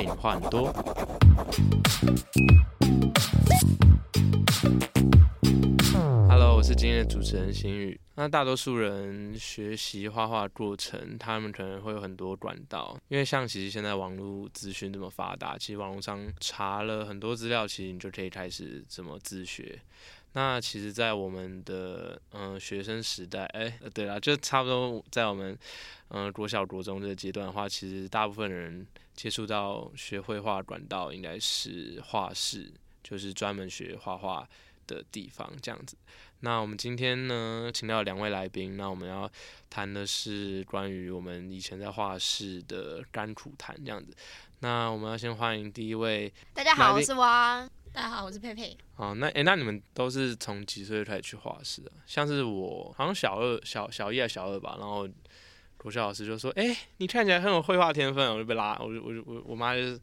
陪你话很多。Hello，我是今天的主持人新宇。那大多数人学习画画过程，他们可能会有很多管道，因为像其实现在网络资讯这么发达，其实网络上查了很多资料，其实你就可以开始怎么自学。那其实，在我们的嗯、学生时代，哎、呃对啦，就差不多在我们嗯、国小、国中这个阶段的话，其实大部分人接触到学绘画管道应该是画室，就是专门学画画的地方这样子。那我们今天呢，请到两位来宾，那我们要谈的是关于我们以前在画室的甘苦谈这样子。那我们要先欢迎第一位大家好，我是汪。大家好，我是佩佩。哦，那诶、那你们都是从几岁开始去画室的？像是我好像小二、小小一还小二吧，然后国小老师就说：“诶、你看起来很有绘画天分。”我就被拉，我就我就我我妈就是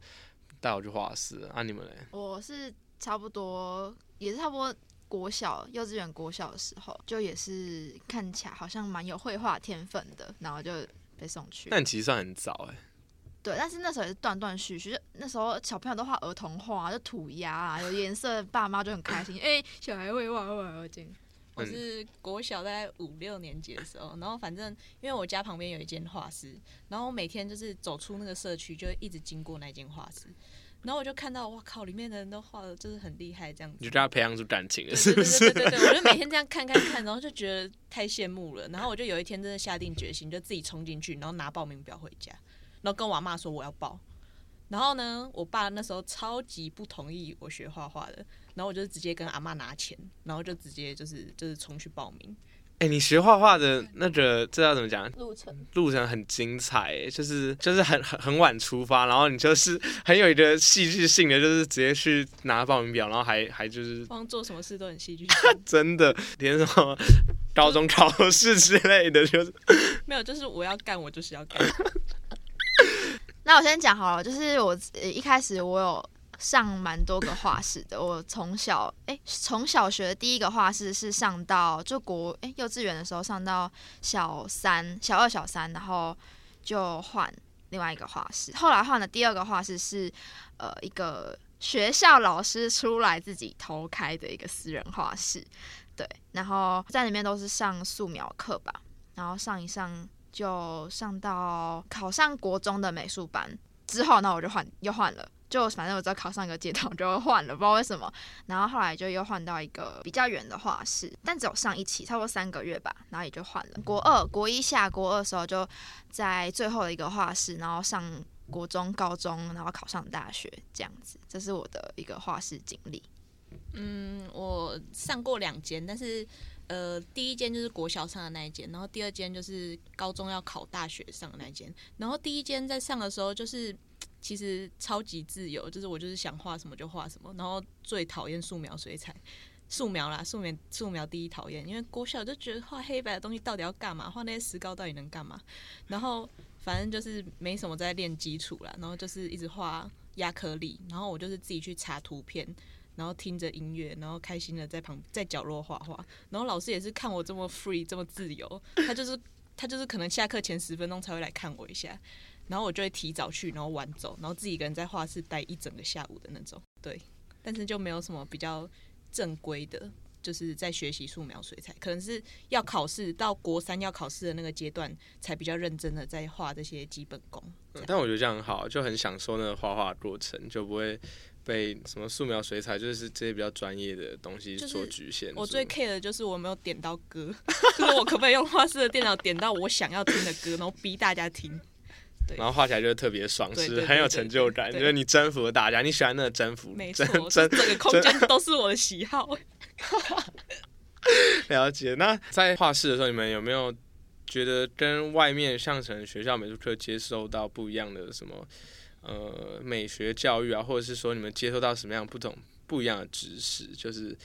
带我去画室了。啊，你们嘞？我是差不多，也是差不多国小、幼稚园、国小的时候，就也是看起来好像蛮有绘画天分的，然后就被送去。那你其实算很早诶、对，但是那时候也是断断续续，就那时候小朋友都画儿童画，就涂鸦啊，有颜色，爸妈就很开心。哎、小孩会画画，这样。我是国小大概五六年级的时候，然后反正因为我家旁边有一间画室，然后我每天就是走出那个社区，就一直经过那间画室，然后我就看到哇靠，里面的人都画的就是很厉害这样子。你就跟他培养出感情了，对是不对对？对对对，我就每天这样看看看，然后就觉得太羡慕了。然后我就有一天真的下定决心，就自己冲进去，然后拿报名表回家，然后跟我阿妈说我要报。然后呢，我爸那时候超级不同意我学画画的，然后我就直接跟阿妈拿钱，然后就直接就是就是冲去报名。哎、你学画画的那个这要怎么讲？路程路程很精彩、欸，就是就是很很很晚出发，然后你就是很有一个戏剧性的，就是直接去拿报名表，然后还还就是光做什么事都很戏剧性，真的连什么高中考试之类的，就是没有，就是我要干，我就是要干。那我先讲好了，就是我一开始我有上蛮多个画室的。我从小哎，从小学第一个画室是上到就国哎幼稚园的时候上到小三、小二、小三，然后就换另外一个画室。后来换的第二个画室是呃一个学校老师出来自己偷开的一个私人画室，对，然后在里面都是上素描课吧，然后上一上。就上到考上国中的美术班之后，那我就换又换了，就反正我只要考上一个阶段我就换了，不知道为什么。然后后来就又换到一个比较远的画室，但只有上一期，差不多三个月吧，然后也就换了。国二、国一下国二的时候就在最后的一个画室，然后上国中、高中，然后考上大学这样子，这是我的一个画室经历。嗯，我上过两间，但是呃，第一间就是国小上的那一间，然后第二间就是高中要考大学上的那一间。然后第一间在上的时候，就是其实超级自由，就是我就是想画什么就画什么，然后最讨厌素描、水彩。素描啦，素描素描第一讨厌，因为国小就觉得画黑白的东西到底要干嘛？画那些石膏到底能干嘛？然后反正就是没什么在练基础啦，然后就是一直画亚克力，然后我就是自己去查图片，然后听着音乐，然后开心的在旁在角落画画。然后老师也是看我这么 free 这么自由，他就是他就是可能下课前十分钟才会来看我一下，然后我就会提早去，然后晚走，然后自己一个人在画室待一整个下午的那种。对，但是就没有什么比较正规的。就是在学习素描、水彩，可能是要考试到国三要考试的那个阶段，才比较认真的在画这些基本功。这样但我觉得这样很好，就很享受那个画画过程，就不会被什么素描、水彩，就是这些比较专业的东西就是所局限。我最 care 的就是我没有点到歌，就是我可不可以用画室的电脑点到我想要听的歌，然后逼大家听。然后画起来就特别爽，是很有成就感，对就是你征服了大家，你喜欢那个征服，征没错，整个空间都是我的喜好。了解。那在画室的时候，你们有没有觉得跟外面像成学校美术课接受到不一样的什么呃美学教育啊，或者是说你们接收到什么样不同不一样的知识？就是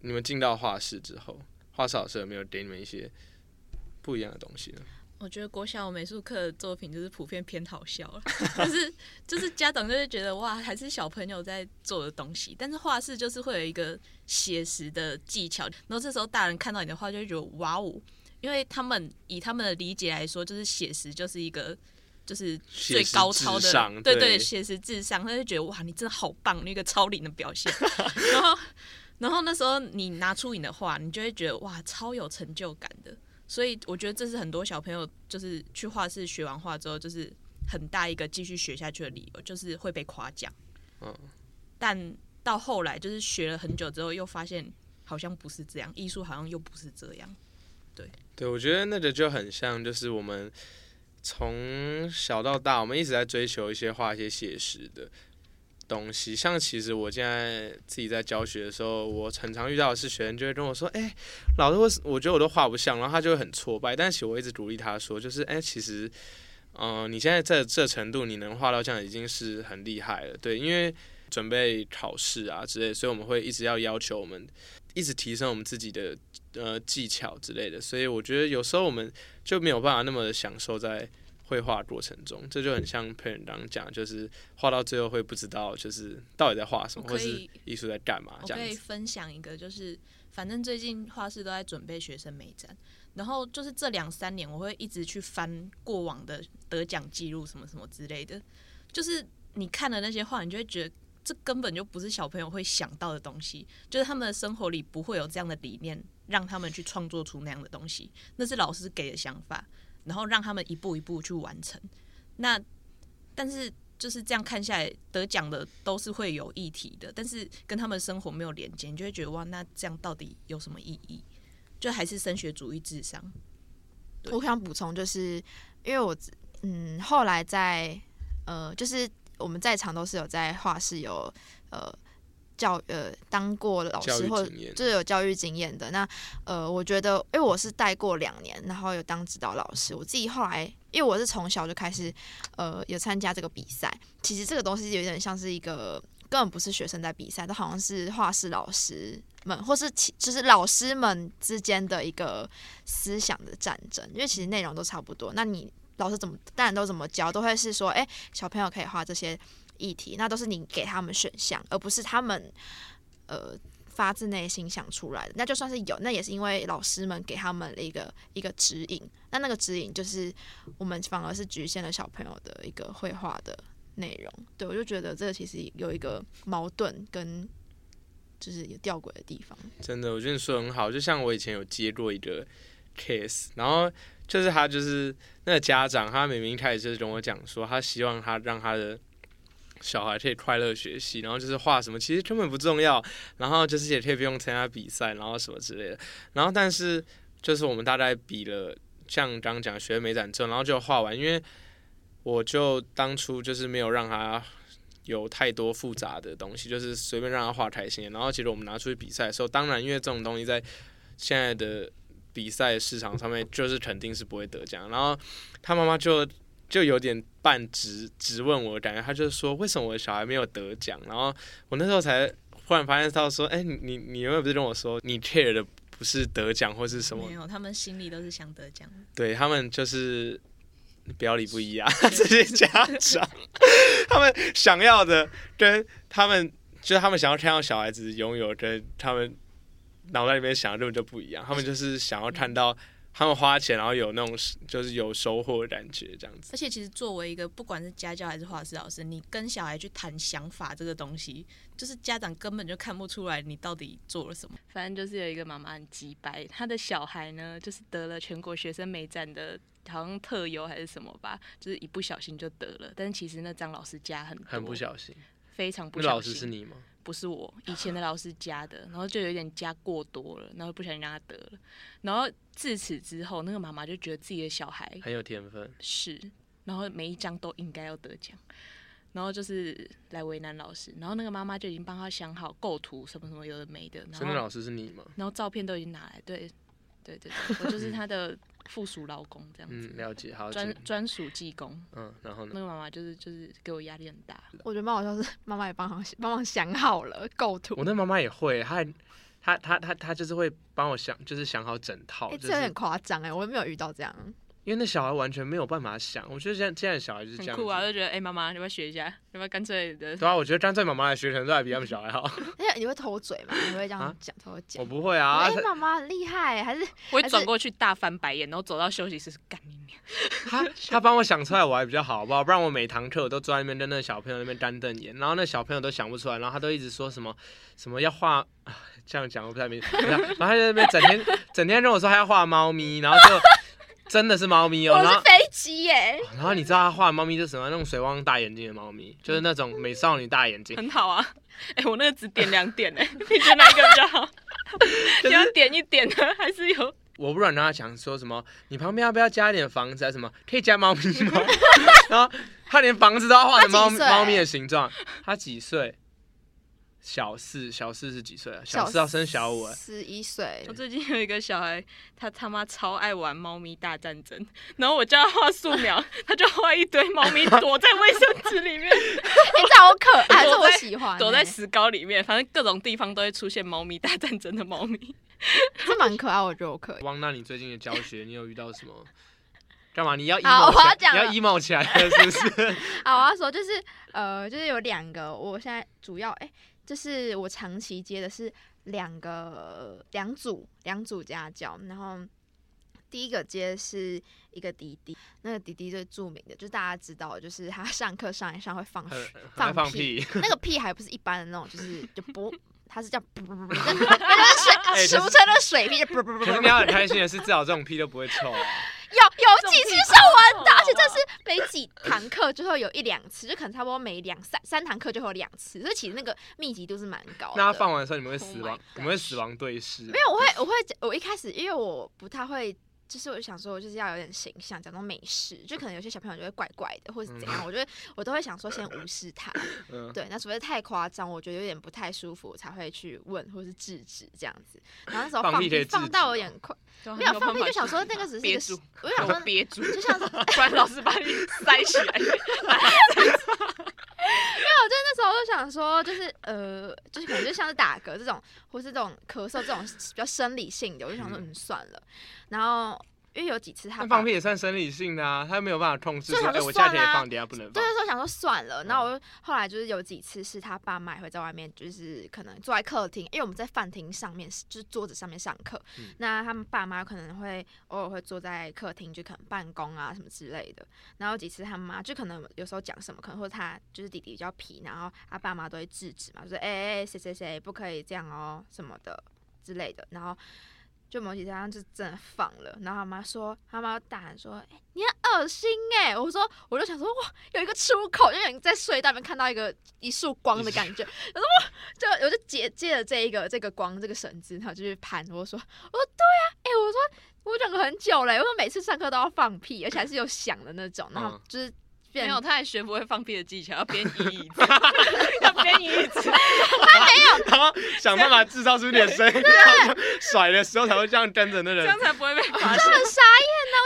你们进到画室之后，画室老师有没有给你们一些不一样的东西呢？我觉得国小美术课的作品就是普遍偏好笑了，就 是就是家长就会觉得哇，还是小朋友在做的东西，但是画室就是会有一个写实的技巧，然后这时候大人看到你的画就会觉得哇哦，因为他们以他们的理解来说，就是写实就是一个就是最高超的，对对写实智商，他就觉得哇，你真的好棒，那个超龄的表现。然后，然后那时候你拿出你的画，你就会觉得哇，超有成就感的。所以我觉得这是很多小朋友就是去画室学完画之后，就是很大一个继续学下去的理由，就是会被夸奖。嗯，但到后来就是学了很久之后，又发现好像不是这样，艺术好像又不是这样。对对，我觉得那个就很像，就是我们从小到大，我们一直在追求一些画一些写实的东西。像其实我现在自己在教学的时候，我很常遇到的是学生就会跟我说：“哎、老师，我我觉得我都画不像。”然后他就会很挫败。但其实我一直鼓励他说：“就是哎、其实，嗯、你现在这这程度，你能画到这样已经是很厉害了。对，因为准备考试啊之类，所以我们会一直要要求我们一直提升我们自己的呃技巧之类的，所以我觉得有时候我们就没有办法那么享受在绘画过程中，这就很像佩仁刚刚讲，就是画到最后会不知道就是到底在画什么，或是艺术在干嘛我可以。分享一个，就是反正最近画室都在准备学生美展，然后就是这两三年，我会一直去翻过往的得奖记录什么什么之类的，就是你看了那些画，你就会觉得。这根本就不是小朋友会想到的东西，就是他们的生活里不会有这样的理念，让他们去创作出那样的东西。那是老师给的想法，然后让他们一步一步去完成。那但是就是这样看下来，得奖的都是会有议题的，但是跟他们生活没有连接，你就会觉得哇，那这样到底有什么意义？就还是升学主义至上。我想补充，就是因为我嗯后来在呃，就是我们在场都是有在画室有呃教呃当过老师或经验就是有教育经验的。那呃，我觉得因为我是带过两年，然后有当指导老师，我自己后来因为我是从小就开始呃有参加这个比赛，其实这个东西有点像是一个。根本不是学生在比赛，都好像是画室老师们，或是其就是老师们之间的一个思想的战争，因为其实内容都差不多。那你老师怎么当然都怎么教，都会是说，哎、小朋友可以画这些议题，那都是你给他们选项，而不是他们呃发自内心想出来的。那就算是有，那也是因为老师们给他们的一个一个指引。那那个指引就是我们反而是局限了小朋友的一个绘画的内容。对我就觉得这个其实有一个矛盾跟就是有吊诡的地方。真的，我觉得你说的很好。就像我以前有接过一个 case，然后就是他就是那个家长，他明明一开始就是跟我讲说，他希望他让他的小孩可以快乐学习，然后就是画什么其实根本不重要，然后就是也可以不用参加比赛，然后什么之类的。然后但是就是我们大概比了，像刚讲学美展之后，然后就画完，因为我就当初就是没有让他。有太多复杂的东西，就是随便让他画开心。然后其实我们拿出去比赛的时候，当然因为这种东西在现在的比赛市场上面，就是肯定是不会得奖。然后他妈妈就就有点半直直问我感觉，他就说为什么我的小孩没有得奖？然后我那时候才忽然发现到说，哎、你你你原本不是跟我说你 care 的不是得奖或是什么没？有，他们心里都是想得奖。对他们就是表里不一啊，这些家长，他们想要的跟他们就是他们想要看到小孩子拥有跟他们脑袋里面想的根本就不一样，他们就是想要看到他们花钱然后有那种就是有收获的感觉这样子。而且其实作为一个不管是家教还是画室老师，你跟小孩去谈想法这个东西，就是家长根本就看不出来你到底做了什么。反正就是有一个妈妈很鸡掰，她的小孩呢就是得了全国学生美展的，好像特优还是什么吧，就是一不小心就得了。但是其实那张老师家很，很不小心，非常不小心那老。师是你吗？不是我以前的老师加的，然后就有点加过多了，然后不小心让他得了。然后自此之后，那个妈妈就觉得自己的小孩很有天分，是，然后每一张都应该要得奖，然后就是来为难老师，然后那个妈妈就已经帮他想好构图什么什么有的没的，然后那老师是你吗？然后照片都已经拿来，对对对对，我就是 他的附属劳工这样子，嗯，了解，好，专专属技工。嗯，然后呢？那个妈妈就是就是给我压力很大，我觉得蛮好笑，是妈妈也帮忙帮忙想好了 构图我。那妈妈也会，她她她她她就是会帮我想，就是想好整套，哎、就这有点夸张哎，我没有遇到这样。因为那小孩完全没有办法想。我觉得现在现在的小孩就是这样子，很酷啊，就觉得哎，妈妈，你要不要学一下？要不要干脆的？对啊，我觉得干脆妈妈来学，可能都还比他们小孩好。而且你会偷嘴吗？你会这样啊讲，偷我讲？不会啊，哎，他妈妈很厉害，还是我会转过去大翻白眼，然后走到休息室干你娘！他他帮我想出来，我还比较好，好不好？不然我每堂课我都坐在那边跟那个小朋友那边干瞪眼，然后那小朋友都想不出来，然后他都一直说什么什么要画，啊这样讲我不太明白，然后他就在那边整天整天跟我说他要画猫咪，然后就真的是猫咪哦，我是飞机耶？然后你知道他画的猫咪是什么？那种水汪大眼睛的猫咪，就是那种美少女大眼睛，很好啊。哎、我那个只点两点哎、你觉得哪一个比较好？你要点一点呢，还是有？我不然跟他讲说什么，你旁边要不要加一点房子啊？什么可以加猫咪吗？然后他连房子都要画成猫猫咪的形状。他几岁？小四，小四是几岁啊？小四要升小五哎、十一岁我。最近有一个小孩，他他妈超爱玩猫咪大战争，然后我叫他画素描，他就画一堆猫咪躲在卫生纸里面，哎，这好可爱，这我躲在喜欢欸。躲在石膏里面，反正各种地方都会出现猫咪大战争的猫咪。这蛮可爱，我觉得我可以。汪，那你最近的教学，你有遇到什么？干嘛？你要好 emo 起来？我要讲你要 emo 起来了是不是？啊，我要说就是呃，就是有两个，我现在主要哎、就是我长期接的是两个两组两组家教，然后第一个接的是一个弟弟，那个弟弟最著名的，就是大家知道，就是他 上课上一上会放很屁放屁屁。那个屁还不是一般的那种，就是就不。他是叫不不不不，那那就是水，俗称的水屁，就不不不不不可是你要很开心的是，至少这种屁都不会臭啊。有有几次上完的，而且这是每几堂课就会有一两次，就可能差不多每两三三堂课就会有两次，所以其实那个密集度是蛮高的。那他放完的时候，你们会死 Oh 亡你们会死亡对视。没有，我会我会我一开始因为我不太会。就是我就想说，我就是要有点形象，讲到没事，就可能有些小朋友就会怪怪的，或者是怎样，我觉得我都会想说先无视他，嗯，对，那除非太夸张，我觉得有点不太舒服，我才会去问或是制止这样子。然后那时候放放屁放到有点快，没没有放屁就想说那个只是憋住，我就想 说憋住，就像是 不然老师把你塞起来。那时候就想说，就是呃，就是可能就像是打嗝这种，或是这种咳嗽这种比较生理性的，我就想说，嗯，算了。然后因为有几次他放屁也算生理性的啊，他又没有办法控制说，哎，所以我夏天也放，等下不能放就是说想说算了，嗯然后我就后来就是有几次是他爸妈也会在外面，就是可能坐在客厅，因为我们在饭厅上面，就是桌子上面上课，嗯那他们爸妈可能会偶尔会坐在客厅，就可能办公啊什么之类的。然后几次他妈就可能有时候讲什么，可能或者他就是弟弟比较皮，然后他爸妈都会制止嘛，就说哎哎哎谁谁谁不可以这样哦什么的之类的，然后。就某几天就真的放了，然后他妈说，他妈大喊说：“哎、你很恶心哎、我说，我就想说，哇，有一个出口，就有人在隧道里面看到一个一束光的感觉，我说哇，就我就接接着这一个这个光这个绳子，然后就去攀，我说，我说对啊，哎、我说我讲了很久嘞，我说每次上课都要放屁，而且还是有响的那种，然后嗯。就是没有，他还学不会放屁的技巧，要编移椅子，要编移椅子。然后想办法制造出一点声音，然后就甩的时候才会这样跟着那人这样。才不会被发现。很傻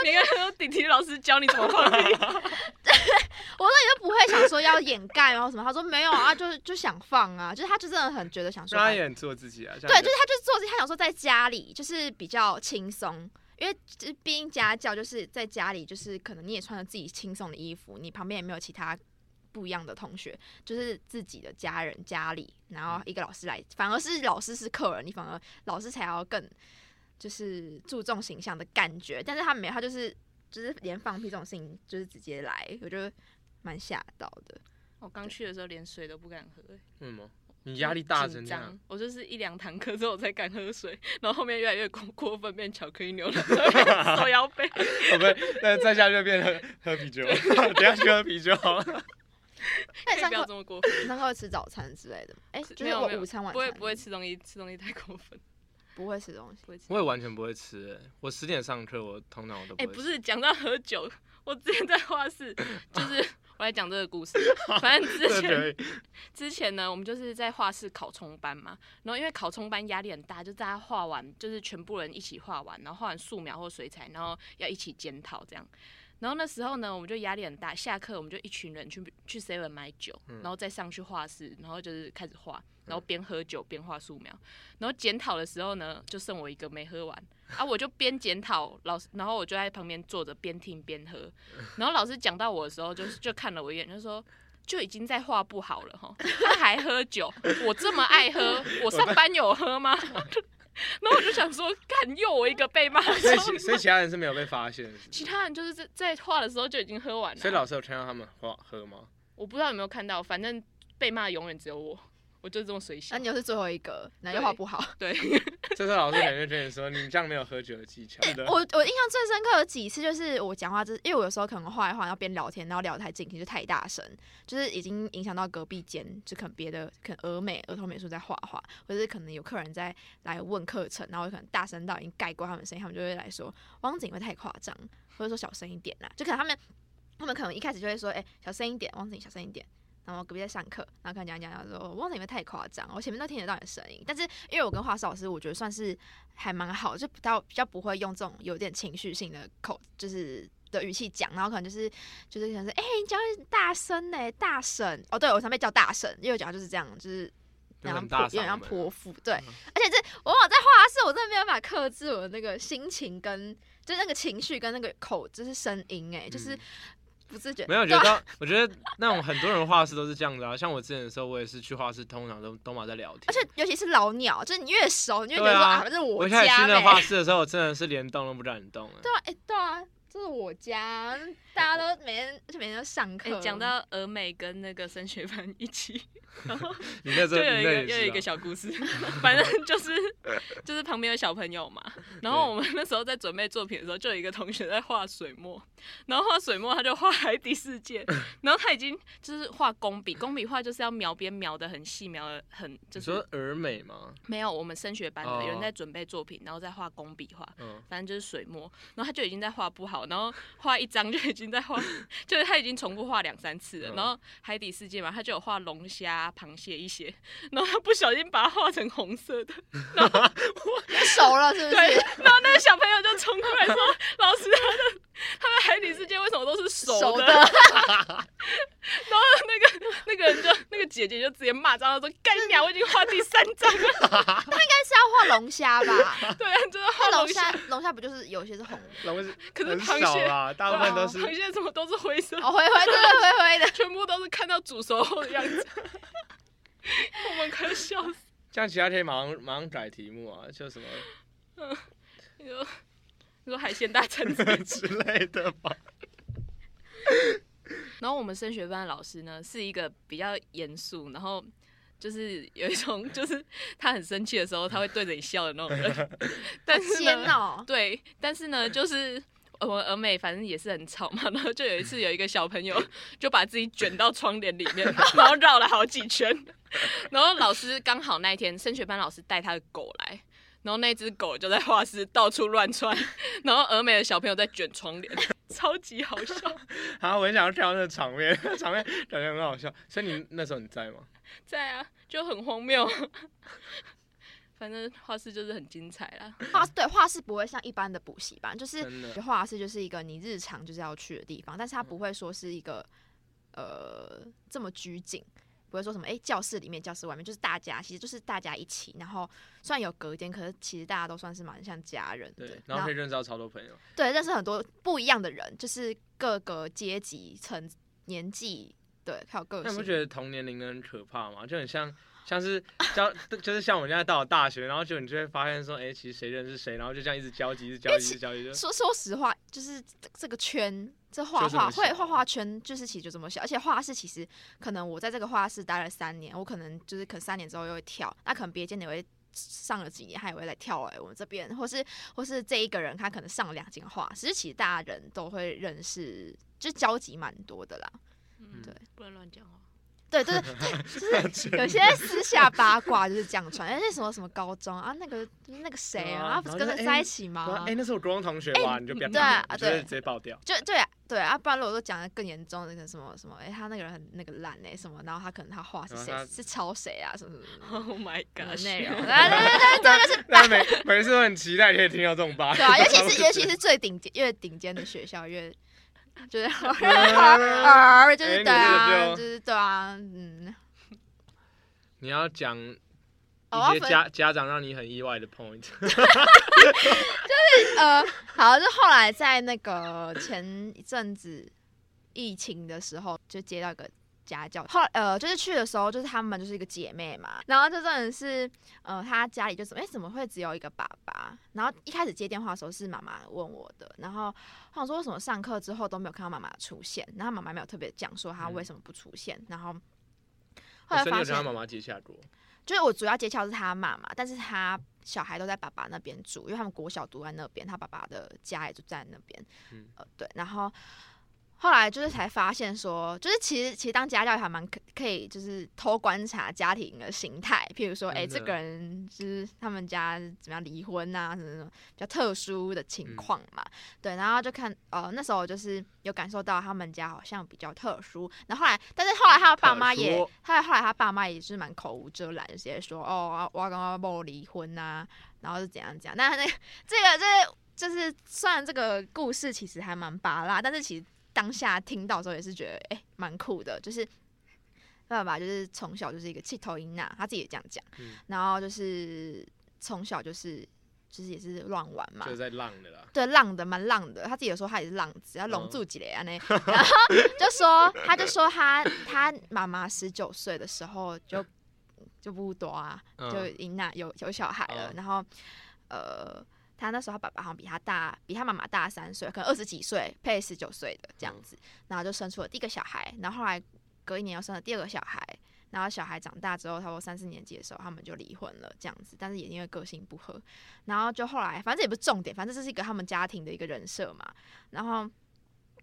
你看，说弟弟老师教你怎么放屁 我说你都不会想说要掩盖然后什么？他说没有啊，就是就想放啊，就是他就真的很觉得想说那他也很做自己啊。这对，就是他就是做自己，他想说在家里就是比较轻松，因为就是毕竟家教就是在家里，就是可能你也穿着自己轻松的衣服，你旁边也没有其他不一样的同学，就是自己的家人家里，然后一个老师来，反而是老师是客人，你反而老师才要更就是注重形象的感觉，但是他没有，他就是就是连放屁这种事情就是直接来，我觉得蛮吓到的。我刚去的时候连水都不敢喝、欸为什么？你压力大成紧这样，，我就是一两堂课之后我才敢喝水，然后后面越来越过过分，变巧克力牛奶，手摇杯。会不会？那再下就变喝喝啤酒，等下去喝啤酒好了。不要那你上课这么过分，你上课会吃早餐之类的吗？哎、就是午餐晚餐不会不会吃东西，吃东西太过分，不会吃东西。不会吃。我也完全不会吃、欸，我十点上课，我通常我都不哎、会吃。不是讲到喝酒，我之前在画室，就是 我来讲这个故事。反正之前，之前呢，我们就是在画室考冲班嘛，然后因为考冲班压力很大，就大家画完，就是全部人一起画完，然后画完素描或水彩，然后要一起检讨这样。然后那时候呢，我们就压力很大，下课我们就一群人去去 seven 买酒，然后再上去画室，然后就是开始画，然后边喝酒边画素描。然后检讨的时候呢，就剩我一个没喝完啊，我就边检讨老师，然后我就在旁边坐着边听边喝。然后老师讲到我的时候，就是就看了我一眼，就说。就已经在画不好了哈，他还喝酒，我这么爱喝，我上班有喝吗？然后我就想说，干又我一个被骂，所以其 所以其他人是没有被发现，其他人就是在在画的时候就已经喝完了。所以老师有看到他们画喝吗？我不知道有没有看到，反正被骂永远只有我，我就这么随那性你。又是最后一个，那就画不好。对，这时候老师可能就跟你说，你这样没有喝酒的技巧。我我印象最深刻有几次就是我讲话，就是因为我有时候可能画一画，然后边聊天，然后聊得太尽兴，就太大声，就是已经影响到隔壁间，就可能别的可能俄美儿童美术在画画，或者是可能有客人在来问课程，然后可能大声到已经盖过他们的声音，他们就会来说汪景会太夸张，或者说小声一点啦，就可能他们他们可能一开始就会说，哎、小声一点，汪景小声一点。然后隔壁在上课，然后可能讲讲讲说，我忘了有没有太夸张，我前面都听得到你的声音。但是因为我跟画室老师，我觉得算是还蛮好，就比较比较不会用这种有点情绪性的口，就是的语气讲，然后可能就是就是可能是哎、你讲大声呢、大婶哦，对我常被叫大婶，因为我讲话就是这样，就是。然后大嗓有点像门泼妇，对，嗯而且这我往往在画室，我真的没有办法克制我的那个心情跟就是那个情绪跟那个口，就是声音、哎、就是嗯不自觉。没有，觉得 我觉得那种很多人画室都是这样子啊。像我之前的时候，我也是去画室，通常都都嘛在聊天。而且尤其是老鸟，就是你越熟，你就觉得说啊啊，这是我我一开始去那。画室的时候，我真的是连动都不让你动了。对啊，哎、对啊，这是我家，大家都每天就每天都上哎、课。讲到俄美跟那个升学班一起，然后 你那时候就有一个又有一个小故事，反正就是就是旁边有小朋友嘛，然后我们那时候在准备作品的时候，就有一个同学在画水墨，然后画水墨他就画海底世界，然后他已经就是画工笔，工笔画就是要描边描的很细，描的很就你是说儿美吗？没有我们升学班的、哦有人在准备作品，然后在画工笔画，嗯，反正就是水墨，然后他就已经在画不好，然后画一张就已经在画，就是他已经重复画两三次了。嗯然后海底世界嘛，他就有画龙虾、螃蟹一些，然后他不小心把它画成红色的，然后 熟了，是不对，是？然后那个小朋友就冲过来说：“ 老师，他的 他们海底世界为什么都是熟的？”熟的 然后那个那个人就那个姐姐就直接骂脏了说：“干你娘！我已经画第三张了。他应该是要画龙虾吧？”对啊，就是画龙龙虾虾，，龙虾不就是有些是红的？龙是可是螃蟹大部分都是螃蟹怎么都是灰色？哦，灰灰对对灰灰的。全部都是看到煮熟后的样子，我们快笑死。这样，其他可以马上马上改题目啊，就什么你说你说海鲜大餐 之类的吧。然后我们升学班的老师呢，是一个比较严肃，然后就是有一种就是他很生气的时候，他会对着你笑的那种人。但是煎呢，哦，对，但是呢，就是我们俄美反正也是很吵嘛，然后就有一次有一个小朋友就把自己卷到窗帘里面，然后绕了好几圈，然后老师刚好那一天升学班老师带他的狗来。然后那只狗就在画室到处乱窜，然后俄美的小朋友在卷窗帘，超级好笑。好，我很想要看到那个场面，那 场面感觉很好笑。所以你那时候你在吗？在啊，就很荒谬。反正画室就是很精彩啦。画对画室不会像一般的补习班，就是画室就是一个你日常就是要去的地方，但是它不会说是一个呃这么拘谨。不会说什么，哎、教室里面、教室外面，就是大家，其实就是大家一起。然后虽然有隔间，可是其实大家都算是蛮像家人的。对，然后可以认识到超多朋友。对，认识很多不一样的人，就是各个阶级、层、年纪，对，还有个性。那你不觉得同年龄的很可怕吗？就很像，像是交，就是像我们现在到了大学，然后就你就会发现说，哎、其实谁认识谁，然后就这样一直交集，一直交集，一直交集，就说说实话，就是这这个圈，这画画会画画圈，就是其实就这么小，而且画室其实可能我在这个画室待了三年，我可能就是可能三年之后又会跳，那可能别间也会上了几年，他也会来跳来我们这边，或是或是这一个人他可能上了两间画其实，其实大家人都会认识，就交集蛮多的啦。嗯对，不能乱讲话。对对对，就是 有些私下八卦就是这样传，而且什么什么高中啊，那个那个谁啊啊，他不是跟他在一起吗？哎、那是我高中同学哇，你就不要对啊你就会对直接爆掉。就对啊，对啊，不然如果说讲的更严重，那个什么什么，哎、他那个人很那个烂哎、什么，然后他可能他画是谁是抄谁啊，什么什么 Oh my god！内容，对对对对，这就是那每每次都很期待可以听到这种八卦。对啊，尤其是尤其是最顶尖越顶尖的学校越就是 就是对啊，就就是对啊，嗯，你要讲一些家家长让你很意外的 point 就是。呃，好，就后来在那个前一阵子疫情的时候，就接到一个家教，后来呃，就是去的时候，就是他们就是一个姐妹嘛，然后这真的是呃，她家里就怎么哎、怎么会只有一个爸爸？然后一开始接电话的时候是妈妈问我的，然后我想说为什么上课之后都没有看到妈妈出现，然后妈妈没有特别讲说她为什么不出现，然后后来发现妈妈接洽过，就是我主要接洽是他妈妈，但是他小孩都在爸爸那边住，因为他们国小读在那边，他爸爸的家也就在那边。嗯呃，对，然后后来就是才发现说，就是其实其实当家教还蛮可可以，就是偷观察家庭的形态，譬如说，哎、这个人就是他们家怎么样离婚啊，什么什么比较特殊的情况嘛。对，然后就看呃那时候就是有感受到他们家好像比较特殊，然后后来，但是后来他的爸妈也特殊，他后来他爸妈也是蛮口无遮拦，就直接说哦，我要跟我爸离婚呐、然后是怎样怎样。那那个这个这个就是虽然这个故事其实还蛮拔辣，但是其实当下听到的时候也是觉得哎蛮、酷的，就是爸爸就是从小就是一个气头音呐，他自己也这样讲，嗯然后就是从小就是就是也是乱玩嘛就，是在浪的啦。对，浪的蛮浪的。他自己有时候他也是浪子，要嗯拢住几雷啊那，然后就说他就说他他妈妈十九岁的时候就就不多啊，嗯就已经那有有小孩了，嗯然后呃。他那时候他爸爸好像比他大，比他妈妈大三岁，可能二十几岁，配十九岁的这样子，然后就生出了第一个小孩，然后后来隔一年又生了第二个小孩，然后小孩长大之后，差不多三四年级的时候，他们就离婚了，这样子，但是也因为个性不合，然后就后来，反正也不是重点，反正这是一个他们家庭的一个人设嘛。然后，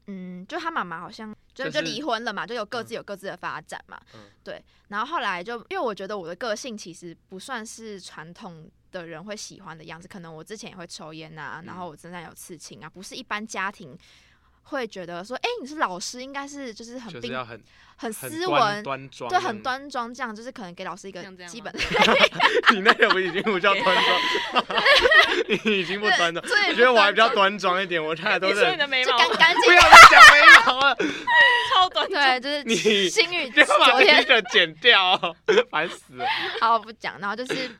嗯，就他妈妈好像就就离婚了嘛，就有各自有各自的发展嘛。嗯对。然后后来就因为我觉得我的个性其实不算是传统的人会喜欢的样子，可能我之前也会抽烟啊，然后我身上有刺青啊，不是一般家庭。会觉得说，哎、你是老师，应该是就是很冰、就是要很很很斯文，端庄，对，很。端庄，这样就是可能给老师一个基本的 你那个不已经不叫端庄，你已经不端庄。我觉得我还比较端庄一点，我看来都你是你的眉毛就干干净不要再讲眉毛了，超短，对，就是你心语你要把昨天这个剪掉哦，烦死了。好不讲，然后就是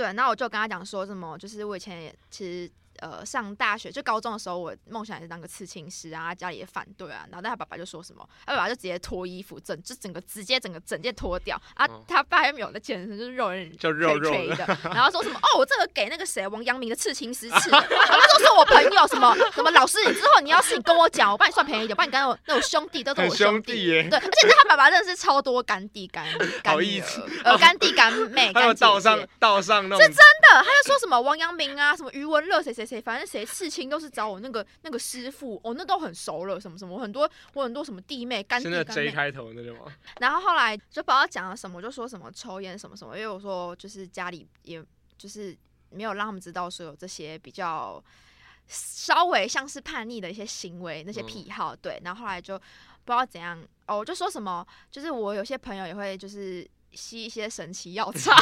对，然后我就跟他讲说什么，就是我以前也其实呃上大学就高中的时候，我梦想也是当个刺青师啊，家里也反对啊，然后但他爸爸就说什么，他爸爸就直接脱衣服，整就整个直接整个整件脱掉啊，哦他爸又没有在健身，就是肉人就肉肉的然后说什么哦，我这个给那个谁王阳明的刺青师刺的，然后都是我朋友什么什么老师，你之后你要是你跟我讲，我帮你算便宜一点，不然你跟我那种兄弟都是我兄弟弟耶。对，而且他爸爸真的是超多干弟干干女儿好义气呃干弟干妹，还有道上道上那种真的，他就说什么王阳明啊，什么余文乐，谁谁谁，反正谁刺青都是找我那个那个师傅，哦，那都很熟了，什么什么，我很多我很多什么弟妹、干弟真的干 J 妹。开头那种吗？然后后来就不知道讲了什么，我就说什么抽烟什么什么，因为我说就是家里也就是没有让他们知道说有这些比较稍微像是叛逆的一些行为，那些嗯癖好，对。然后后来就不知道怎样，哦，我就说什么，就是我有些朋友也会就是吸一些神奇药 草。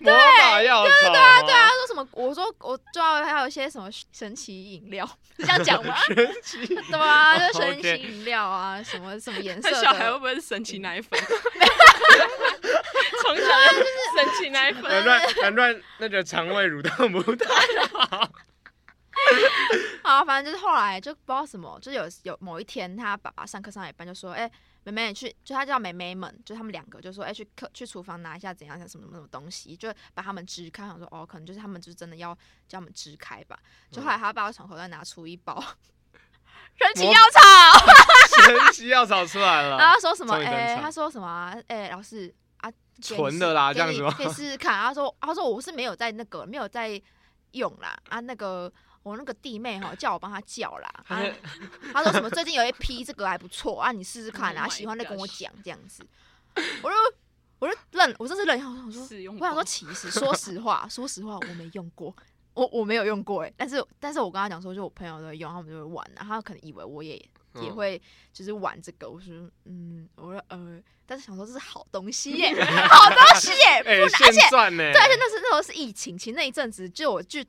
魔法药草，对啊对他说什么？我说我知道还有一些什么神奇饮料，是这样讲吗？神奇。对啊，就神奇饮料啊，什么什么颜色他小孩会。不会是神奇奶粉？从小就是神奇奶粉，难怪难怪那个肠胃蠕动不太好。好，反正就是后来就不知道什么，就有有某一天，他爸爸上课上到一半就说：“哎、妹妹去，就她叫妹妹们，就他们两个就说：哎、去客去厨房拿一下怎样什么什么什么东西，就把他们支开。想说哦，可能就是他们就是真的要叫他们支开吧。就后来他爸从口袋拿出一包神奇魔药草。”神奇药草出来了然后了，他说什么？哎、他说什么、啊？哎、老师啊，纯的啦这样子吗可以试试看。他说，他说我是没有在那个没有在用啦啊，那个我那个弟妹哈叫我帮她叫啦。啊他是，他说什么最近有一批这个还不错啊，你试试看啊，Oh 喜欢的跟我讲这样子。我就我就愣，我真是愣一下，我想说，我想说，其实说实话，说实话，我没用过，我我没有用过哎、但是但是我跟他讲说，就我朋友都会用，他们就会玩啊，他可能以为我也也嗯会就是玩这个，我说嗯，我说呃，但是想说这是好东西耶，好东西耶，哎不能，而且现赚呢，对，而且那是那时候是疫情，其实那一阵子就我据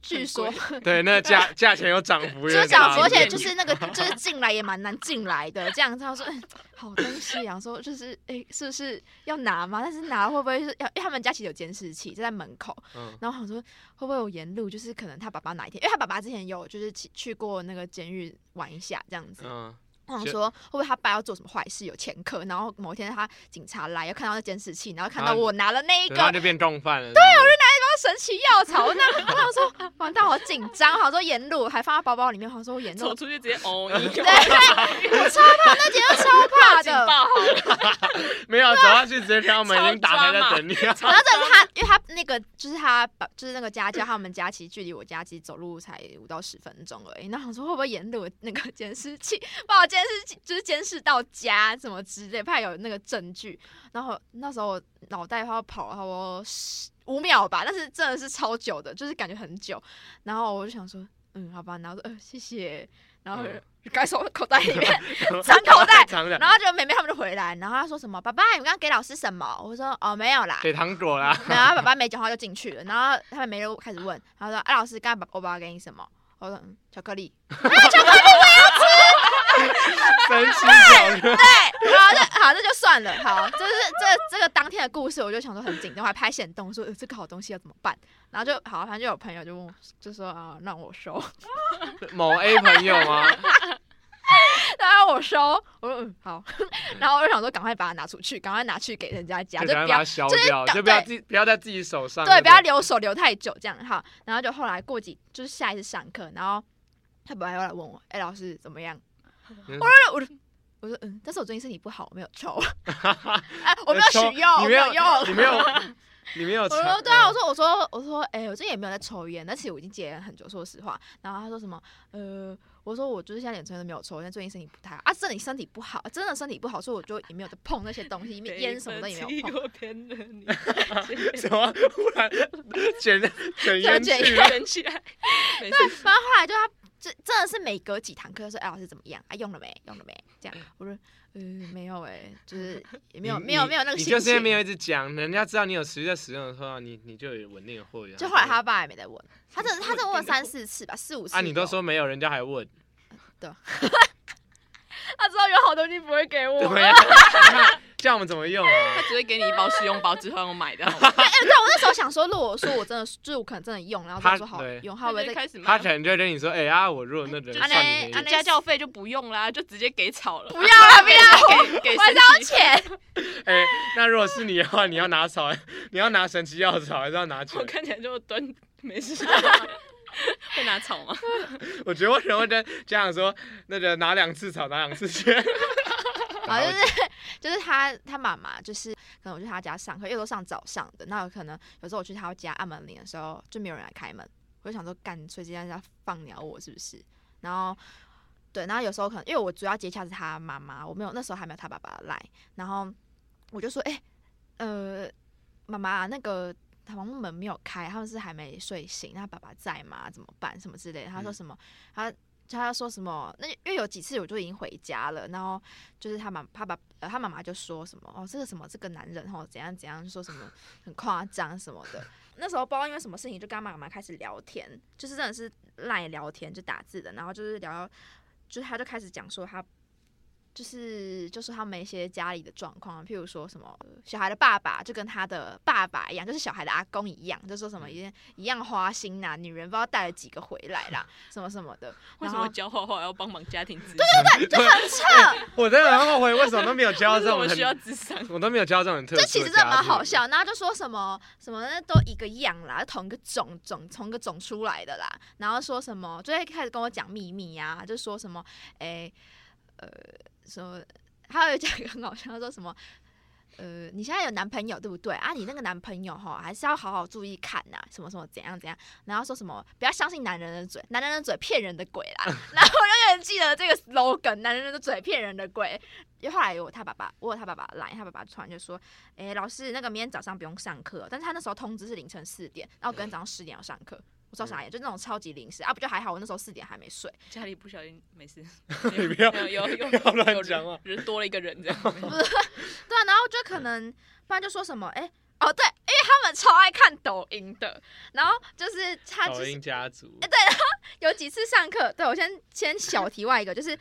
据说 对，那个价 价钱有涨幅，就是涨幅，而且且就是那个就是进来也蛮难进来的，这样他说、嗯、好东西然后，说就是哎、是不是要拿吗？但是拿会不会是要？因为他们家其实有监视器，就在门口，嗯然后我想说会不会有沿路，就是可能他爸爸哪一天，因为他爸爸之前有就是去去过那个监狱玩一下这样子，嗯，我想说会不会他爸要做什么坏事有前科，然后某一天他警察来要看到那监视器，然后看到我拿了那一个对，他就变重犯了。对，我神奇药草，那 我想说完蛋，好紧张，好说沿路还放在包包里面，好说我沿路走出去直接哦 一，对，我超怕，那节奏超怕的。没有走下去直接看到门已经打开在等你。然后这是他，因为他那个就是他把就是那个家教，他们家其实距离我家其实走路才五到十分钟而已。那我说会不会沿路那个监视器把我监视器就是监视到家什么之类，怕有那个证据。然后那时候我脑袋要跑了差不多十五秒吧，但是真的是超久的，就是感觉很久。然后我就想说，嗯，好吧，然后说呃谢谢，然后嗯就赶手口袋里面 藏口袋。然后就妹妹他们就回来，然后他说什么：“爸爸，你刚刚给老师什么？”我说：“哦，没有啦。给糖果啦。”然后他爸爸没讲话就进去了，然后他们没人开始问，他说：“啊，老师，刚刚我爸爸给你什么？”我说：“嗯，巧克力。神奇 巧克力，” 对，然后就好，这就算了。好，就是这这个当天的故事，我就想说很紧张，我还拍线动说、呃、这个好东西要怎么办。然后就好，反正就有朋友就问我，就说啊，让我收，某 A 朋友吗？然后我收，我说嗯好，然后我就想说赶快把它拿出去，赶快拿去给人家家，就不要就不要对自不要在自己手上。对，不要留手留太久这样哈。然后就后来过几，就是下一次上课，然后他本来又来问我，哎、老师怎么样？嗯我说我就我说嗯，但是我最近身体不好，我没有抽，哎，我没有抽许用，我没有用。你没有，你没有我。说对啊，我嗯说我说我说，哎、我最近也没有在抽烟，但其实我已经戒烟很久，说实话。然后他说什么，呃，我说我就是现在连抽烟都没有抽，因为最近身体不太好啊，真的身体不好，真的身体不好，所以我就也没有在碰那些东西，烟什么的也没有碰。天哪你，什么？忽然卷卷烟卷起来，没事，反正后来就他这真的是每隔几堂课就说，哎，老师怎么样啊？用了没？用了没？这样，我说，嗯、没有哎、就是也没有没有没有那个你心情。就是因为没有一直讲，人家知道你有持续在使用的时候，你你就有稳定的货源。就后来他爸也没再问，他这他这问了三四次吧，四五次。啊，你都，说没有，人家还问，对 他知道有好东西不会给我。这样我们怎么用啊？他只会给你一包试用包，之后我买的，哎、对，我那时候想说，如果说我真的就是我可能真的用，然后他说好对用，他会不会再开始骂他可能就会跟你说，哎啊，我如果那人就算啊你的那啊那家教费就不用啦，就直接给草了，不要啊不要，给给我还是神奇要钱。哎，那如果是你的话，你要拿草，你要拿神奇药草，还是要拿钱我？看起来就蹲没事，会拿草吗？我觉得为什么会跟家长说，那个拿两次草，拿两次钱？好，就是就是他他妈妈就是可能我去他家上课，因为都上早上的，那有可能有时候我去他家按门铃的时候就没有人来开门，我就想说干脆今天要放鸟我是不是？然后对，然后有时候可能因为我主要接洽是他妈妈，我没有那时候还没有他爸爸来，然后我就说哎、呃妈妈那个。他房门没有开，他们是还没睡醒，那爸爸在吗？怎么办？什么之类的。他说嗯什么？他他说什么？那因为有几次我就已经回家了，然后就是他妈他爸呃他妈妈就说什么哦这个什么这个男人哦怎样怎样，说什么很夸张什么的。那时候不知道因为什么事情就跟他妈妈开始聊天，就是真的是赖聊天就打字的，然后就是聊，就是他就开始讲说他。就是就是他们一些家里的状况，譬如说什么呃小孩的爸爸就跟他的爸爸一样，就是小孩的阿公一样，就说什么一样一样花心呐、女人不知道带了几个回来啦，什么什么的，为什么教画画要帮忙家庭对对对？就很 扯，我真的很后悔，为什么都没有教这种需要智商？我都没有教这种很特殊这其实真的蛮好笑。然后就说什么什么那都一个样啦，同一个种种同一个种出来的啦。然后说什么就会开始跟我讲秘密呀、就说什么诶呃什么，还有讲一个很好笑，他说什么。呃，你现在有男朋友对不对啊？你那个男朋友哈，还是要好好注意看呐、什么什么怎样怎样。然后说什么不要相信男人的嘴，男人的嘴骗人的鬼啦。然后我永远记得这个 slogan，男人的嘴骗人的鬼。因为后来有他爸爸，我有他爸爸来，他爸爸突然就说：“哎、老师，那个明天早上不用上课。”但是他那时候通知是凌晨四点，然后隔天 早上十点要上课。我超傻眼，就那种超级零食。啊，不就还好？我那时候四点还没睡，家里不小心没事，你不要有有乱有讲话。人人多了一个人这样。对啊，然后就可能不然就说什么，哎、哦，对，因为他们超爱看抖音的，然后就是他就是抖音家族，有几次上课，对我先先小题外一个，就是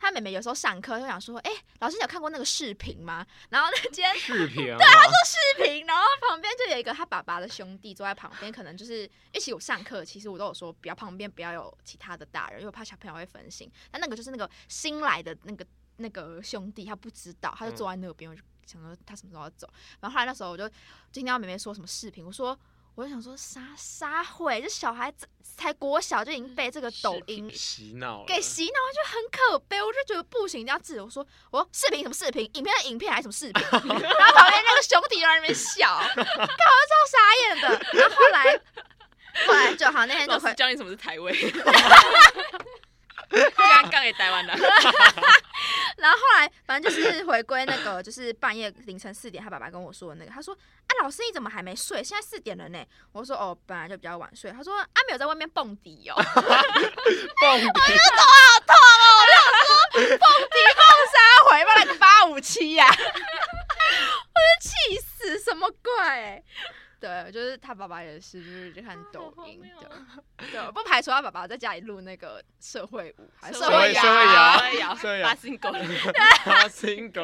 他妹妹有时候上课就想说，哎、老师你有看过那个视频吗？然后那今天视频 啊，对，他说视频，然后旁边就有一个他爸爸的兄弟坐在旁边，可能就是一起有上课，其实我都有说不要旁边不要有其他的大人，因为我怕小朋友会分心。但那个就是那个新来的那个那个兄弟，他不知道，他就坐在那边，我就想说他什么时候要走。然后后来那时候我就就听到妹妹说什么视频，我说。我就想说啥啥会，这小孩子才国小就已经被这个抖音洗脑了，给洗脑，就很可悲。我就觉得不行，一定要治。我说我说视频什么视频，影片的影片还是什么视频？然后旁边那个兄弟在那边笑，看我就超傻眼的。然后后来后来就好，那天就回教你什么是台位，刚刚给台湾的，然后后来反正就是回归那个，就是半夜凌晨四点，他爸爸跟我说的那个，他说：“啊，老师你怎么还没睡？现在四点了呢。”我说：“哦，本来就比较晚睡。”他说：“啊，没有在外面蹦迪哦，蹦迪 蹦迪，啥回吧，那个八五七呀，我就气死，什么鬼？对，就是他爸爸也是，就是去看抖音的，对，我不排除他爸爸在家里录那个社会舞，还是社会摇，社会摇社会摇，社会摇八星狗，他心狗。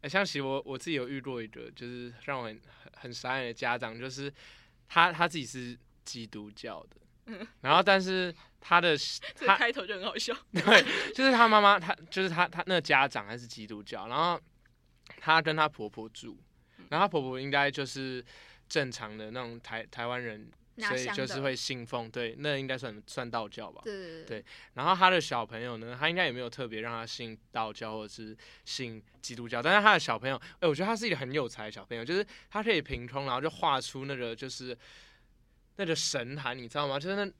哎，像其实我我自己有遇过一个，就是让我很很很傻眼的家长，就是他他自己是基督教的，嗯然后但是他的 这个他开头就很好笑。对，就是他妈妈，他就是他他那个家长还是基督教，然后他跟他婆婆住，然后他婆婆应该就是正常的那种台台湾人，所以就是会信奉，对，那应该算算道教吧。对对对然后他的小朋友呢，他应该也没有特别让他信道教或者是信基督教，但是他的小朋友，哎，我觉得他是一个很有才的小朋友，就是他可以凭空，然后就画出那个就是那个神坛，你知道吗？就是那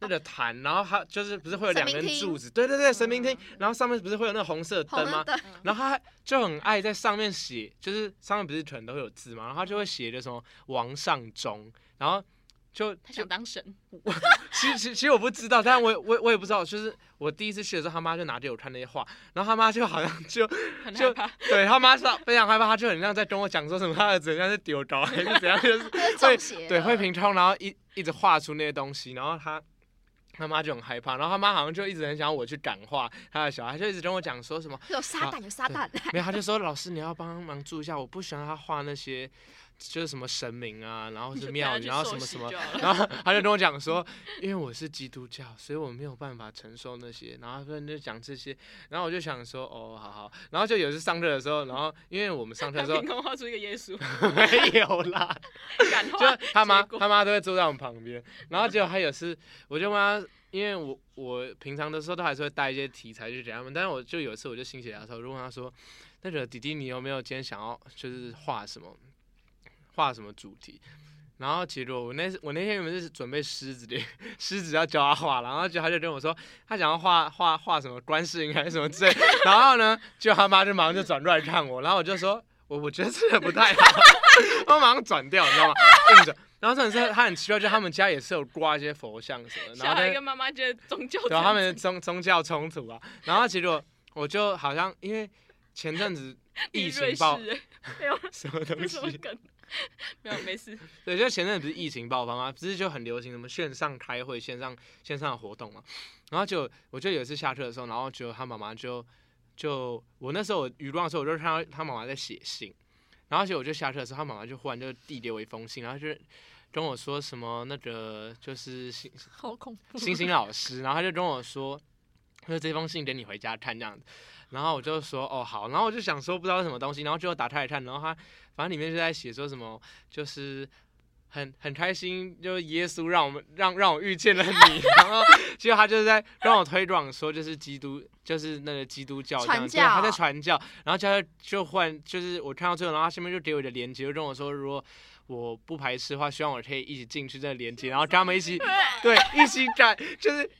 那个坛，然后他就是不是会有两根柱子，对对对，神明厅，然后上面不是会有那个红色的灯吗？然后他就很爱在上面写，就是上面不是可能都会有字嘛，然后他就会写的什么王上忠，然后就他想当神，其实其实其实我不知道，但我我我也不知道，就是我第一次去的时候，他妈就拿给我看那些画，然后他妈就好像就就。对他妈是非常害怕，他就很像在跟我讲说什么他儿子像是丢高还是怎样，就是会对会平冲，然后一一直画出那些东西，然后他。他妈就很害怕，然后他妈好像就一直很想要我去感化他的小孩，就一直跟我讲说什么，有撒旦，有撒旦，没有，他就说老师你要帮忙注意一下，我不喜欢他画那些就是什么神明啊，然后是庙宇，然后什么什么，然后他就跟我讲 说，因为我是基督教，所以我没有办法承受那些，然后他就讲这些，然后我就想说，哦，好好，然后就有一次上课的时候，然后因为我们上课的时候凭空画出一个耶稣，没有啦，就他妈他妈都会坐在我们旁边，然后结果还有是，我就问他，因为我我平常的时候都还是会带一些题材去给他们，但是我就有一次我就心血来潮，就问他说，那个弟弟你有没有今天想要就是画什么画什么主题？然后其实我那我那天原本是准备狮子的，狮子要教他画，然后就他就跟我说他想要画画画什么观世音还是什么之类，然后呢，就他妈就马上就转过来看我，然后我就说我我觉得这个不太好，我马上转掉，你知道吗？然后真的是他很奇怪，就他们家也是有挂一些佛像什么的，然后跟小孩跟妈妈觉得宗教对啊，他们的宗宗教冲突啊，然后结果我就好像因为前阵子疫情爆没有什么东西，梗？没有没事，对，就前阵子不是疫情爆发吗？不是就很流行什么线上开会、线上线上的活动嘛？然后就我就有一次下课的时候，然后就他妈妈就就我那时候我余光的时候，我就看到他妈妈在写信，然后结果我就下课的时候，他妈妈就忽然就递给我一封信，然后就跟我说什么那个就是星好恐怖星星老师，然后他就跟我说，他说这封信等你回家看这样子，然后我就说哦好，然后我就想说不知道是什么东西，然后最后打开来看，然后他反正里面就在写说什么，就是很很开心，就是耶稣让我们让让我遇见了你，然后结果他就是在让我推广说就是基督就是那个基督教这样，传教对他在传教，然后就就换就是我看到最后，然后他下面就给我一个链接，就跟我说如果。我不排斥的话，希望我可以一起进去这个连接，然后跟他们一起，对，一起改，就是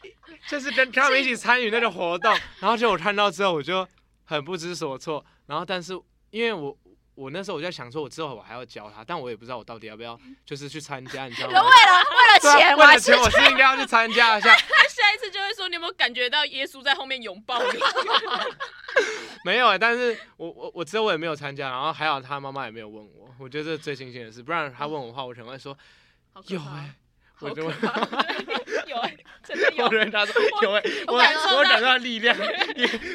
就是跟跟他们一起参与那个活动。然后就我看到之后，我就很不知所措。然后但是因为我我那时候我就在想说，我之后我还要教他，但我也不知道我到底要不要就是去参加，你知道吗为了吗？为了钱，我还是为了钱，我是应该要去参加一下。他 下一次就会说，你有没有感觉到耶稣在后面拥抱你？没有啊、但是我我我之后我也没有参加，然后还好他妈妈也没有问我，我觉得这是最庆幸的事，不然他问我的话，我可能会说有哎、我就会 有哎，真的有我。跟他说有哎、我我感受到我感受到力量，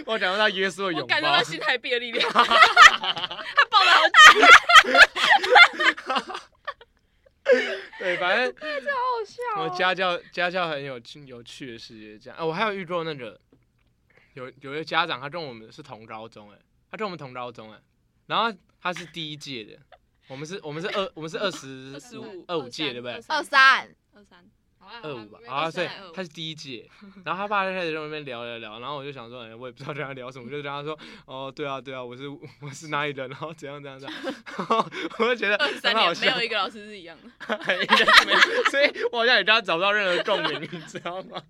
我感受到耶稣的我拥抱感受到。新台币的力量，他抱了好紧。对，反正好笑我家教家教很有趣有趣的事情，这样、啊。我还有遇过那个有有一个家长，他跟我们是同高中哎、他跟我们同高中哎、然后他是第一届的，我们是我们是二我们是二十25二五届对不对？二三，二三，二五吧，啊，所以他是第一届，然后他爸就开始在那边聊聊聊，然后我就想说，哎、我也不知道跟他聊什么，我就跟他说，哦，对啊，对啊，我是 我是哪里人，然后怎样怎样怎样，然后我就觉得二三很好笑年没有，一个老师是一样的。应该是没有，所以我好像也跟他找不到任何共鸣，你知道吗？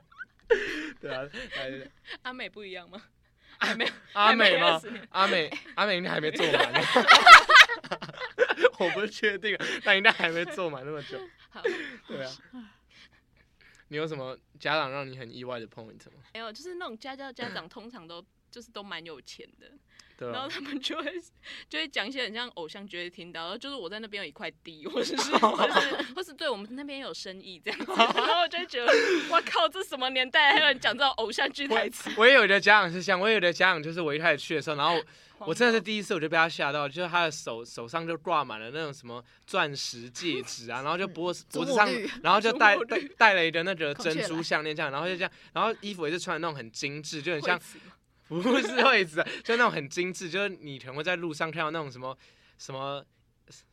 对啊，来。阿美不一样吗？还没有阿美吗还没20年？阿美，阿美应该还没做满呢，我不是确定，但应该还没做满那么久。对啊，你有什么家长让你很意外的 point 吗？没有，就是那种家教家长通常都就是都蛮有钱的，对啊，然后他们就会就会讲一些很像偶像剧会听到，然后就是我在那边有一块地，或者是 或是或是对我们那边有生意这样子，然后我就会觉得，我靠，这什么年代还有人讲这种偶像剧台词？我也有一个家长是像，我也有一个家长就是我一开始去的时候，然后我真的是第一次我就被他吓到，就是他的手手上就挂满了那种什么钻石戒指啊，然后就脖子脖子上绿，然后就戴戴戴了一个那个孔雀珍珠项链这样，然后就这样，然后衣服也是穿的那种很精致，就很像不是惠子，就那种很精致，就是你可能会在路上看到那种什么什么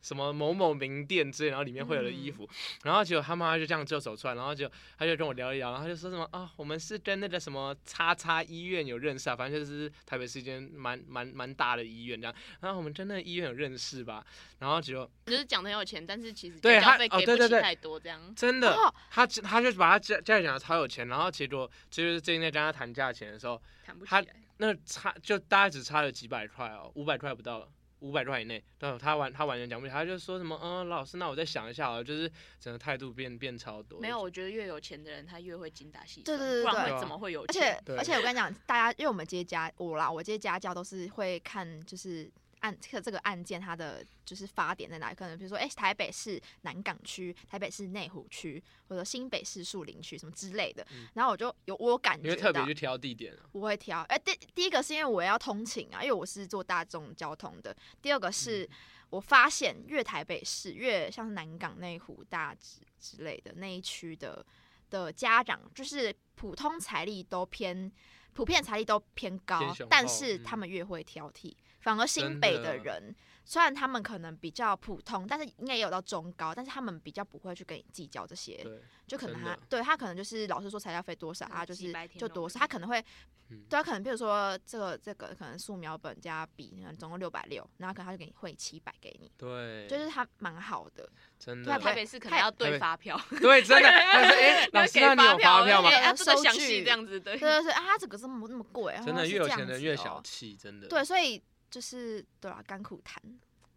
什么某某名店之类，然后里面会有的衣服，然后结果他妈就这样就走出来，然后就他就跟我聊一聊，然后他就说什么啊，我们是跟那个什么叉叉医院有认识啊，反正就是台北是一间蛮蛮蛮大的医院这样，然后我们跟那个医院有认识吧，然后结果就是讲的很有钱，但是其实对他哦对对对太多这样。真的。哦，他他就把他家家里讲的超有钱，然后结果就是最近在跟他谈价钱的时候，谈不起来，那差就大概只差了几百块哦，五百块不到，五百块以内。对，他完他完全讲不起，他就说什么，嗯，老师，那我再想一下哦，就是整个态度变变超多。没有，我觉得越有钱的人他越会精打细算，对对对对不然会怎么会有而且而且我跟你讲，大家因为我们接家我啦，我接家教都是会看就是。案这个这个案件，它的就是发点在哪里？可能比如说，哎、台北市南港区、台北市内湖区，或者新北市树林区什么之类的。嗯然后我就有我有感你会觉到，特别去挑地点啊。我会挑。哎、第第一个是因为我要通勤啊，因为我是坐大众交通的。第二个是、我发现越台北市越像是南港、内湖、大直之类的那一区的的家长，就是普通财力都偏普遍财力都偏高但是嗯他们越会挑剔。反而新北的的人，虽然他们可能比较普通，但是应该也有到中高，但是他们比较不会去跟你计较这些。就可能他对他可能就是老师说材料费多少啊，嗯就是就多少，他可能会嗯，对他可能比如说这个这个可能素描本加笔，总共六百六，然后可能他就给你汇七百给你，对，就是他蛮好的。真的对啊，台北市可能要对发票，对，真的。他说哎，老师，那你有发票吗？哎哎，这个收详细据这样子，对对对对，啊，他这个这么那么贵，真的越有钱的人越小气，真的。对，，所以就是对啊，甘苦谈。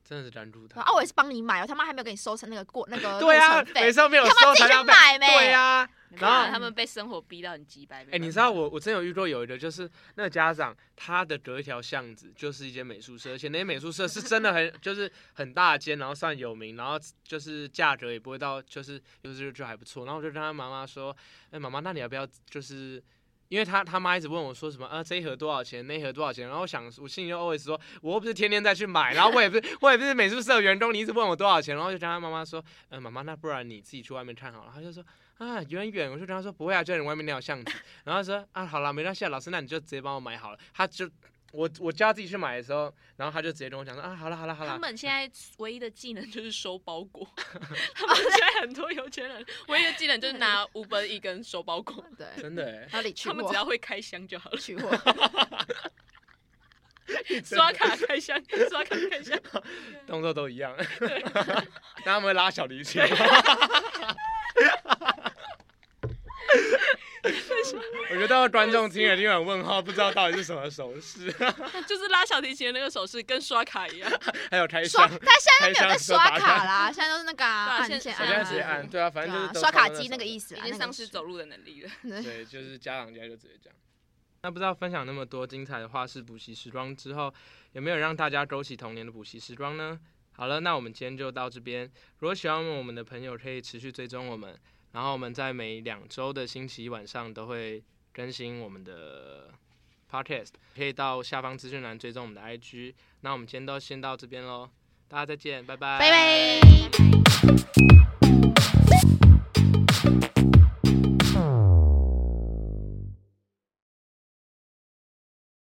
真的是拦住他。啊，我也是帮你买，我他妈还没有给你收成那个过那个 对啊，路程费每次都没有他妈自己去收材料费。买没？对啊，然然后后他们被生活逼到很鸡掰。哎、你知道我我真有遇过有一个，就是那个家长，他的隔一条巷子就是一间美术社，而且那些美术社是真的很 就是很大间，然后算有名，然后就是价格也不会到就是就是就还不错。然后我就跟他妈妈说，哎、妈妈，那你要不要就是？因为他他妈一直问我说什么啊这一盒多少钱，那一盒多少钱，然后我想我心里就 always 说，我又不是天天再去买，然后我也不是我也不是美术社的员工，你一直问我多少钱，然后就跟他妈妈说，呃妈妈，那不然你自己去外面看好了。他就说啊远远，我就跟他说不会啊，就在你外面那条巷子。然后说啊，好了，没关系啊，老师，那你就直接帮我买好了。他就我我家自己去买的时候，然后他就直接跟我讲说啊，好了好了好了他，们现在唯一的技能就是收包裹，他们现在很多有钱人唯一的技能就是拿五本一根收包裹，对，真的哎，然后你取他们只，要会开箱就好了，取货，刷卡开箱，刷卡开箱。动作都一样，然后他们会拉小提琴。我我觉得观众听了听完问号，不知道到底是什么手势，就是拉小提琴的那个手势，跟刷卡一样。还有开刷，箱，他现在都没有在刷卡啦，现在都是那个现我按键按啊，现在直接按，对啊，反正就是刷卡机那个意思，已经丧失走路的能力了。对，就是家长家就直接这样。那不知道分享那么多精彩的画室补习时光之后，有没有让大家勾起童年的补习时光呢？好了，那我们今天就到这边。如果喜欢我们的朋友，可以持续追踪我们，然后我们在每两周的星期一晚上都会更新我们的 podcast，可以到下方资讯栏追踪我们的 IG。那我们今天都先到这边喽，大家再见，拜拜，拜拜。